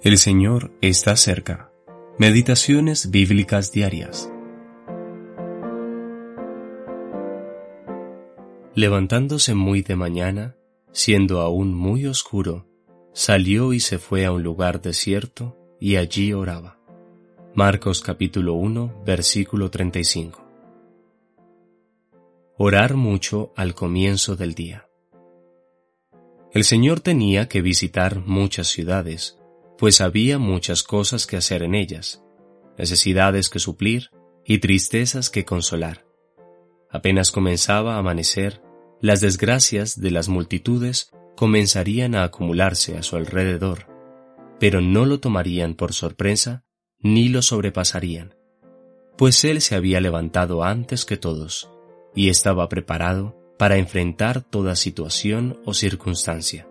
El Señor está cerca. Meditaciones bíblicas diarias. Levantándose muy de mañana, siendo aún muy oscuro, salió y se fue a un lugar desierto y allí oraba. Marcos capítulo 1, versículo 35. Orar mucho al comienzo del día. El Señor tenía que visitar muchas ciudades, pues había muchas cosas que hacer en ellas, necesidades que suplir y tristezas que consolar. Apenas comenzaba a amanecer, las desgracias de las multitudes comenzarían a acumularse a su alrededor, pero no lo tomarían por sorpresa ni lo sobrepasarían, pues él se había levantado antes que todos y estaba preparado para enfrentar toda situación o circunstancia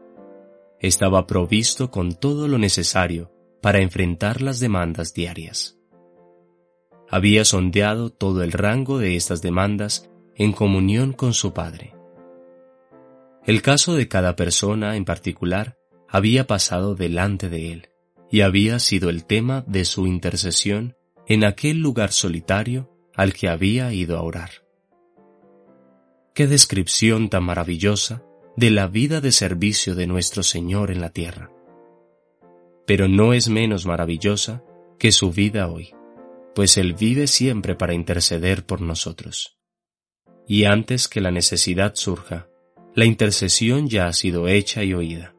estaba provisto con todo lo necesario para enfrentar las demandas diarias. Había sondeado todo el rango de estas demandas en comunión con su Padre. El caso de cada persona en particular había pasado delante de él y había sido el tema de su intercesión en aquel lugar solitario al que había ido a orar. Qué descripción tan maravillosa de la vida de servicio de nuestro Señor en la tierra. Pero no es menos maravillosa que su vida hoy, pues Él vive siempre para interceder por nosotros. Y antes que la necesidad surja, la intercesión ya ha sido hecha y oída.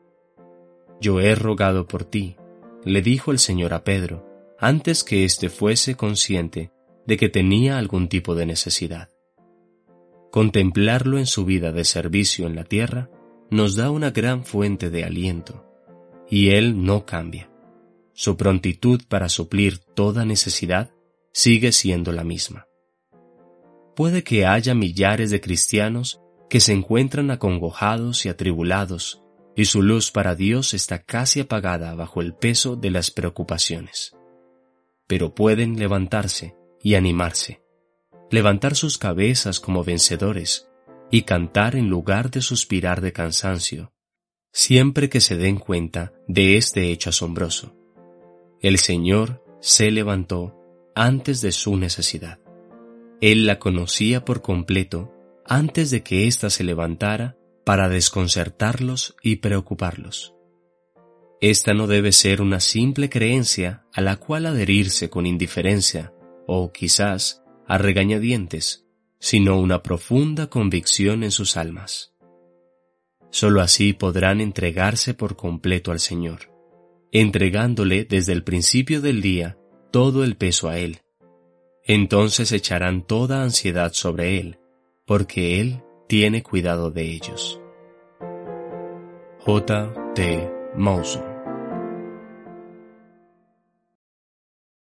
Yo he rogado por ti, le dijo el Señor a Pedro, antes que éste fuese consciente de que tenía algún tipo de necesidad. Contemplarlo en su vida de servicio en la tierra nos da una gran fuente de aliento, y Él no cambia. Su prontitud para suplir toda necesidad sigue siendo la misma. Puede que haya millares de cristianos que se encuentran acongojados y atribulados, y su luz para Dios está casi apagada bajo el peso de las preocupaciones. Pero pueden levantarse y animarse levantar sus cabezas como vencedores y cantar en lugar de suspirar de cansancio, siempre que se den cuenta de este hecho asombroso. El Señor se levantó antes de su necesidad. Él la conocía por completo antes de que ésta se levantara para desconcertarlos y preocuparlos. Esta no debe ser una simple creencia a la cual adherirse con indiferencia o quizás a regañadientes, sino una profunda convicción en sus almas. Solo así podrán entregarse por completo al Señor, entregándole desde el principio del día todo el peso a Él. Entonces echarán toda ansiedad sobre Él, porque Él tiene cuidado de ellos. J. T.